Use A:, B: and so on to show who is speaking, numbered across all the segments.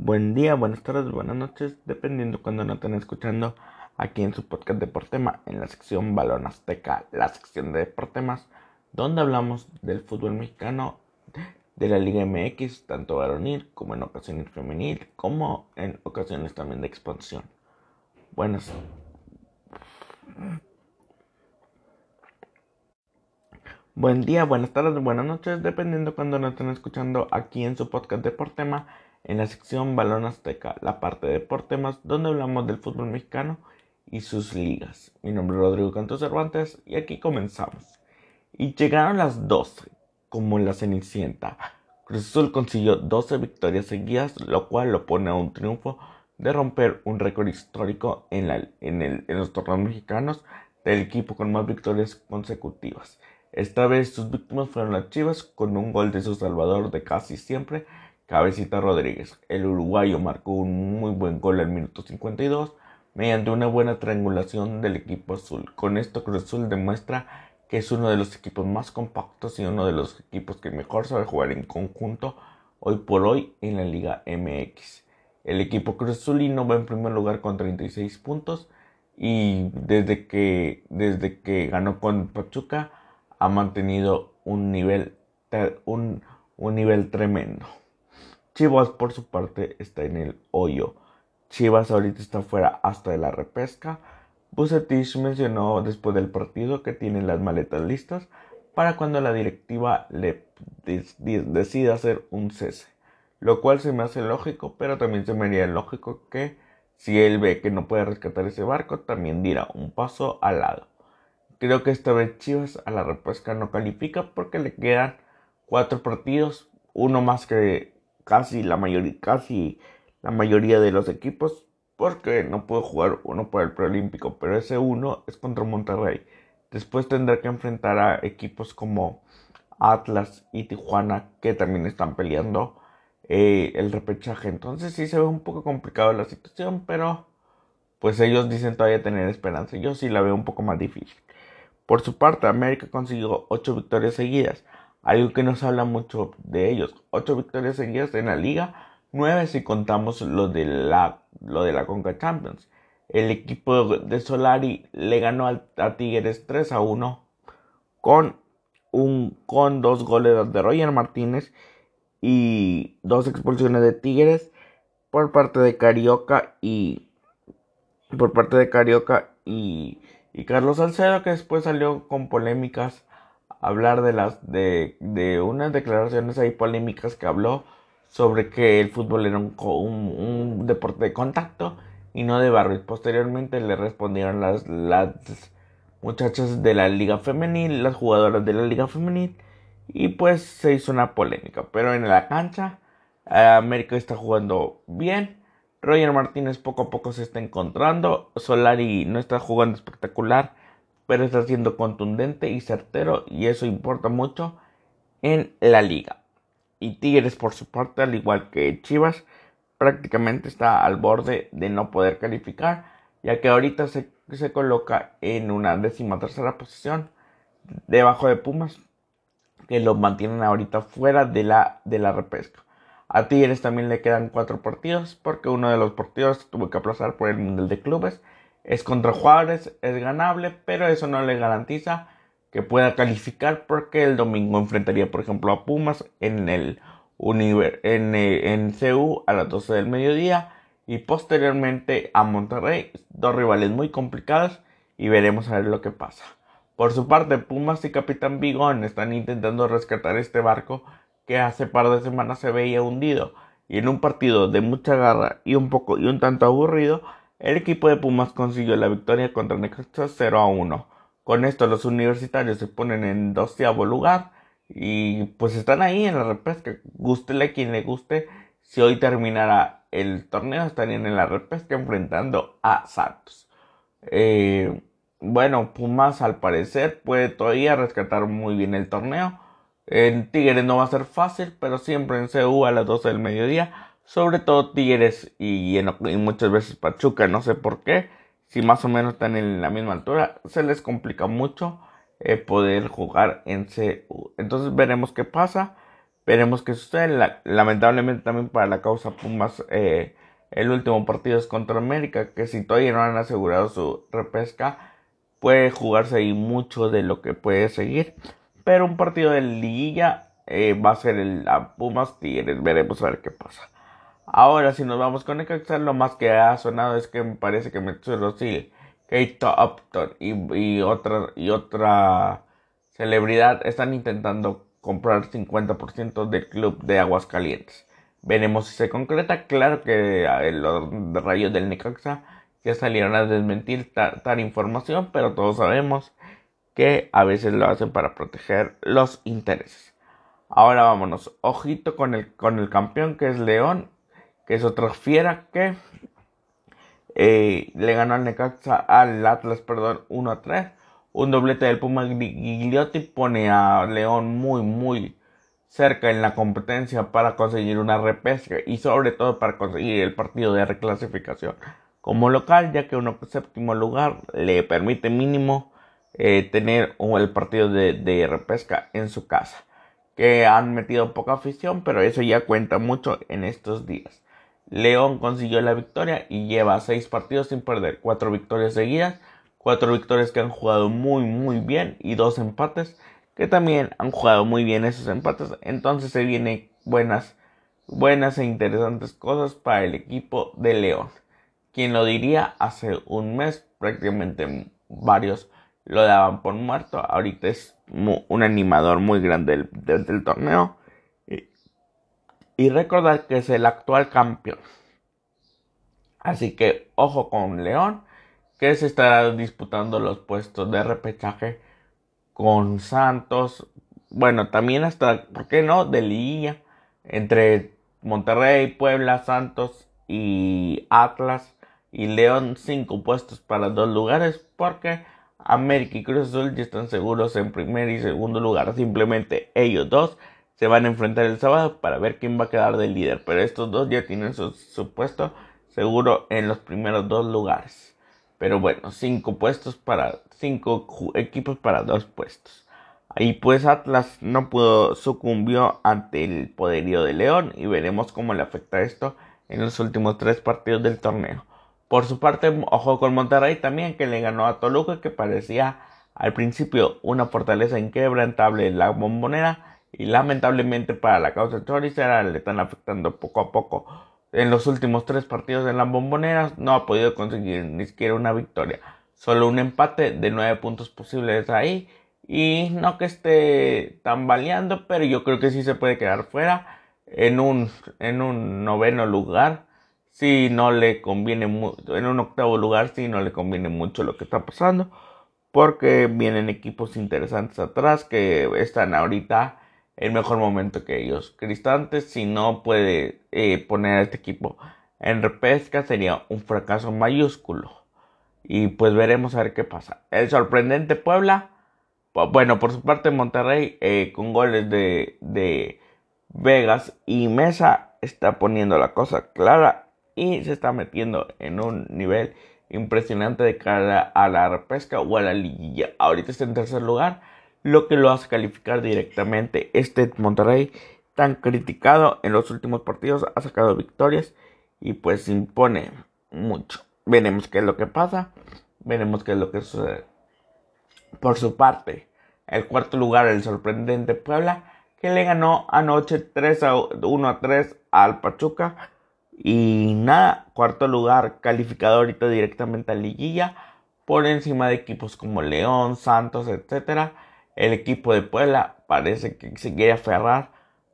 A: Buen día, buenas tardes, buenas noches, dependiendo cuando nos estén escuchando aquí en su podcast Deportema, en la sección Balón Azteca, la sección de Deportemas, donde hablamos del fútbol mexicano, de la Liga MX, tanto varonil como en ocasiones femenil, como en ocasiones también de expansión. Buenas. Buen día, buenas tardes, buenas noches, dependiendo cuando nos estén escuchando aquí en su podcast Deportema en la sección Balón Azteca, la parte de deportes donde hablamos del fútbol mexicano y sus ligas. Mi nombre es Rodrigo Cantos Cervantes y aquí comenzamos. Y llegaron las 12, como en la Cenicienta. Cruz Azul consiguió 12 victorias seguidas, lo cual lo pone a un triunfo de romper un récord histórico en, en los torneos mexicanos del equipo con más victorias consecutivas. Esta vez sus víctimas fueron las Chivas con un gol de su salvador de casi siempre Cabecita Rodríguez. El uruguayo marcó un muy buen gol al minuto 52 mediante una buena triangulación del equipo azul. Con esto Cruz Azul demuestra que es uno de los equipos más compactos y uno de los equipos que mejor sabe jugar en conjunto hoy por hoy en la Liga MX. El equipo Cruz Azulino va en primer lugar con 36 puntos y desde que, desde que ganó con Pachuca ha mantenido un nivel, un, un nivel tremendo. Chivas, por su parte, está en el hoyo. Chivas ahorita está fuera hasta de la repesca. Bucetich mencionó después del partido que tiene las maletas listas para cuando la directiva le decida hacer un cese. Lo cual se me hace lógico, pero también se me haría lógico que si él ve que no puede rescatar ese barco, también dirá un paso al lado. Creo que esta vez Chivas a la repesca no califica porque le quedan cuatro partidos, uno más que casi la mayoría, casi la mayoría de los equipos porque no puedo jugar uno por el preolímpico, pero ese uno es contra Monterrey. Después tendrá que enfrentar a equipos como Atlas y Tijuana que también están peleando eh, el repechaje. Entonces sí se ve un poco complicado la situación, pero pues ellos dicen todavía tener esperanza. Yo sí la veo un poco más difícil. Por su parte, América consiguió 8 victorias seguidas algo que nos habla mucho de ellos. Ocho victorias seguidas en la liga, nueve si contamos lo de la, lo de la Conca Champions. El equipo de Solari le ganó a, Tigres 3 a 1 con, un, con dos goles de Roger Martínez y dos expulsiones de Tigres por parte de Carioca y por parte de Carioca y, y Carlos Salcedo que después salió con polémicas hablar de las de, de unas declaraciones ahí polémicas que habló sobre que el fútbol era un, un, deporte de contacto y no de barrio. Y posteriormente le respondieron las, las muchachas de la liga femenil, las jugadoras de la liga femenil, y pues se hizo una polémica. Pero en la cancha, América está jugando bien. Roger Martínez poco a poco se está encontrando. Solari no está jugando espectacular pero está siendo contundente y certero y eso importa mucho en la liga. Y Tigres por su parte, al igual que Chivas, prácticamente está al borde de no poder calificar, ya que ahorita se, se coloca en una décima tercera posición debajo de Pumas, que lo mantienen ahorita fuera de la, de la repesca. A Tigres también le quedan cuatro partidos, porque uno de los partidos tuvo que aplazar por el Mundial de Clubes es contra Juárez, es ganable, pero eso no le garantiza que pueda calificar porque el domingo enfrentaría, por ejemplo, a Pumas en el en, eh, en CU a las 12 del mediodía y posteriormente a Monterrey, dos rivales muy complicados y veremos a ver lo que pasa. Por su parte, Pumas y Capitán Bigón están intentando rescatar este barco que hace par de semanas se veía hundido y en un partido de mucha garra y un poco y un tanto aburrido el equipo de Pumas consiguió la victoria contra Necaxa 0 a 1. Con esto los universitarios se ponen en doceavo lugar y pues están ahí en la repesca. Gústele a quien le guste. Si hoy terminara el torneo estarían en la repesca enfrentando a Santos. Eh, bueno, Pumas al parecer puede todavía rescatar muy bien el torneo. En Tigres no va a ser fácil, pero siempre en CU a las 12 del mediodía sobre todo Tigres y, muchas veces Pachuca, no sé por qué, si más o menos están en la misma altura, se les complica mucho eh, poder jugar en CU. Entonces veremos qué pasa, Veremos qué sucede. lamentablemente también para la causa Pumas, eh, el último partido es contra América, que si todavía no han asegurado su repesca, puede jugarse ahí mucho de lo que puede seguir. Pero un partido de liguilla eh, va a ser el Pumas Tigres. Veremos a ver qué pasa. Ahora, si nos vamos con Necaxa, lo más que ha sonado es que me parece que Metsuro Sil, Kate Upton y, y, otra, y otra celebridad están intentando comprar 50% del club de Aguascalientes. Veremos si se concreta. Claro que los rayos del Necaxa ya salieron a desmentir tal información, pero todos sabemos que a veces lo hacen para proteger los intereses. Ahora vámonos, ojito con el, con el campeón que es León, que es otra fiera que eh, le ganó al Necaxa, al Atlas, perdón, 1 a 3. Un doblete del Puma Gigliotti pone a León muy, muy cerca en la competencia para conseguir una repesca y sobre todo para conseguir el partido de reclasificación como local, ya que un séptimo lugar le permite mínimo eh, tener el partido de, repesca en su casa, que han metido poca afición, pero eso ya cuenta mucho en estos días. León consiguió la victoria y lleva seis partidos sin perder, cuatro victorias seguidas, cuatro victorias que han jugado muy muy bien y dos empates que también han jugado muy bien esos empates. Entonces se vienen buenas, buenas e interesantes cosas para el equipo de León. Quien lo diría hace un mes, prácticamente varios lo daban por muerto. Ahorita es un animador muy grande del, torneo. Y, recordar que es el actual campeón. Así que ojo con León, que se estará disputando los puestos de repechaje con Santos, bueno, también hasta, ¿por qué no? De Liguilla, entre Monterrey, Puebla, Santos y Atlas y León, cinco puestos para dos lugares, porque América y Cruz Azul ya están seguros en primer y segundo lugar. Simplemente ellos dos se van a enfrentar el sábado para ver quién va a quedar de líder, pero estos dos ya tienen su, puesto seguro en los primeros dos lugares. Pero bueno, cinco puestos para cinco equipos para dos puestos. Ahí pues Atlas no pudo sucumbió ante el poderío de León y veremos cómo le afecta esto en los últimos tres partidos del torneo. Por su parte, ojo con Monterrey también que le ganó a Toluca que parecía al principio una fortaleza inquebrantable en la bombonera y lamentablemente para la causa choricera le están afectando poco a poco en los últimos tres partidos en las bomboneras no ha podido conseguir ni siquiera una victoria. Solo un empate de nueve puntos posibles ahí. Y no que esté tambaleando, pero yo creo que sí se puede quedar fuera en un, en un noveno lugar. Si no le conviene mucho, en un octavo lugar, si no le conviene mucho lo que está pasando. Porque vienen equipos interesantes atrás que están ahorita el mejor momento que ellos. Cristante, si no puede eh, poner a este equipo en repesca, sería un fracaso mayúsculo. Y pues veremos a ver qué pasa. El sorprendente Puebla, bueno, por su parte Monterrey, eh, con goles de, de Vegas y Mesa, está poniendo la cosa clara y se está metiendo en un nivel impresionante de cara a la repesca o a la liguilla. Ahorita está en tercer lugar lo que lo hace calificar directamente. Este Monterrey, tan criticado en los últimos partidos, ha sacado victorias y pues impone mucho. Veremos qué es lo que pasa, veremos qué es lo que sucede. Por su parte, el cuarto lugar, el sorprendente Puebla, que le ganó anoche 3 a 1 a 3 al Pachuca. Y nada, cuarto lugar calificado ahorita directamente a Liguilla, por encima de equipos como León, Santos, etcétera el equipo de Puebla parece que se quiere aferrar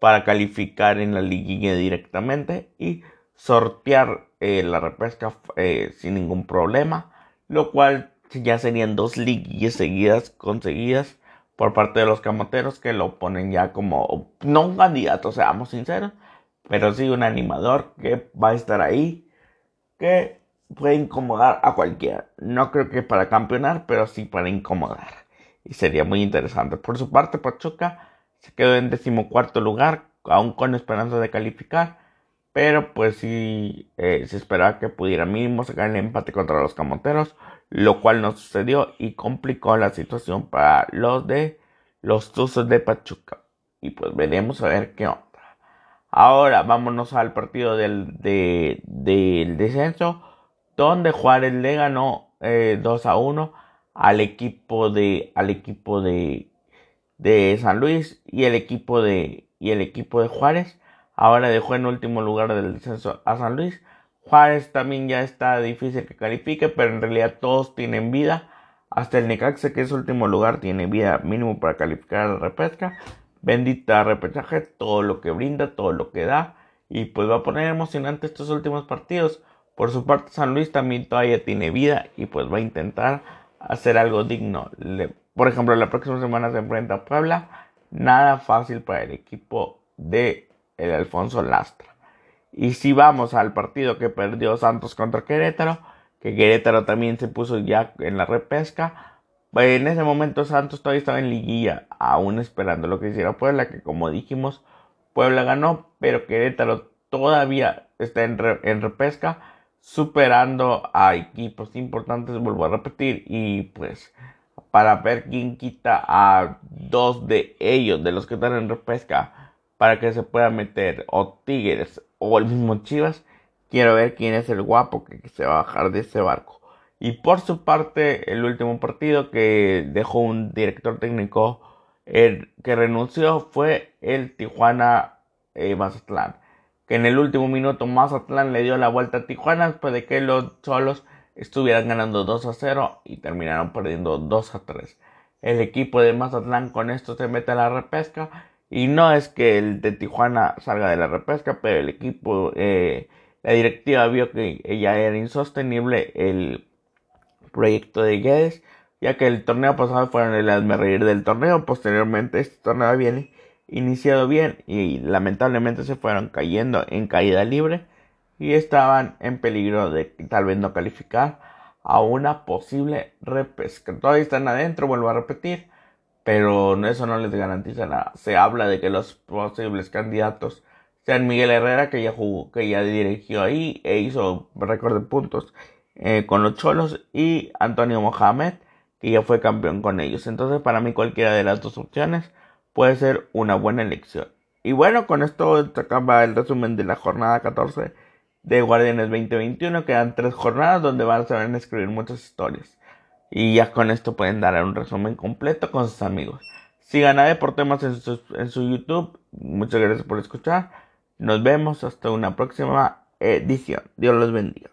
A: para calificar en la liguilla directamente y sortear eh, la repesca eh, sin ningún problema, lo cual ya serían dos liguillas seguidas conseguidas por parte de los camoteros que lo ponen ya como no un candidato, seamos sinceros, pero sí un animador que va a estar ahí, que puede incomodar a cualquiera. No creo que para campeonar, pero sí para incomodar y sería muy interesante. Por su parte, Pachuca se quedó en decimocuarto lugar, aún con esperanza de calificar, pero pues sí eh, se esperaba que pudiera mínimo sacar el empate contra los camoteros, lo cual no sucedió y complicó la situación para los de los Tuzos de Pachuca. y pues veremos a ver qué onda. Ahora vámonos al partido del, del descenso, donde Juárez le ganó 2 eh, a 1 al equipo de al equipo de, de San Luis y el equipo de y el equipo de Juárez. Ahora dejó en último lugar del descenso a San Luis. Juárez también ya está difícil que califique pero en realidad todos tienen vida. Hasta el Necaxa que es último lugar tiene vida mínimo para calificar a la repesca. Bendita repechaje todo lo que brinda todo lo que da. Y pues va a poner emocionante estos últimos partidos. Por su parte San Luis también todavía tiene vida y pues va a intentar hacer algo digno. por ejemplo, la próxima semana se enfrenta a Puebla. Nada fácil para el equipo de el Alfonso Lastra. Y si vamos al partido que perdió Santos contra Querétaro, que Querétaro también se puso ya en la repesca, en ese momento Santos todavía estaba en liguilla, aún esperando lo que hiciera Puebla, que como dijimos, Puebla ganó, pero Querétaro todavía está en, en repesca superando a equipos importantes, vuelvo a repetir, y pues para ver quién quita a dos de ellos, de los que están en repesca, para que se pueda meter o Tigres o el mismo Chivas, quiero ver quién es el guapo que se va a bajar de ese barco. Y por su parte, el último partido que dejó un director técnico que renunció fue el Tijuana eh, Mazatlán que en el último minuto Mazatlán le dio la vuelta a Tijuana después de que los Cholos estuvieran ganando 2 a 0 y terminaron perdiendo 2 a 3. El equipo de Mazatlán con esto se mete a la repesca y no es que el de Tijuana salga de la repesca, pero el equipo, eh, la directiva vio que ya era insostenible el proyecto de Guedes, ya que el torneo pasado fueron el reír del torneo, posteriormente este torneo viene iniciado bien y lamentablemente se fueron cayendo en caída libre y estaban en peligro de tal vez no calificar a una posible repesca. Todavía están adentro, vuelvo a repetir, pero eso no les garantiza nada. Se habla de que los posibles candidatos sean Miguel Herrera, que ya jugó, que ya dirigió ahí e hizo récord de puntos eh, con los Cholos, y Antonio Mohamed, que ya fue campeón con ellos. Entonces, para mí, cualquiera de las dos opciones puede ser una buena elección. Y bueno, con esto se acaba el resumen de la jornada 14 de Guardianes 2021. Quedan tres jornadas donde van a saber escribir muchas historias. Y ya con esto pueden dar un resumen completo con sus amigos. Sigan a Deportemas en su, en su YouTube. Muchas gracias por escuchar. Nos vemos hasta una próxima edición. Dios los bendiga.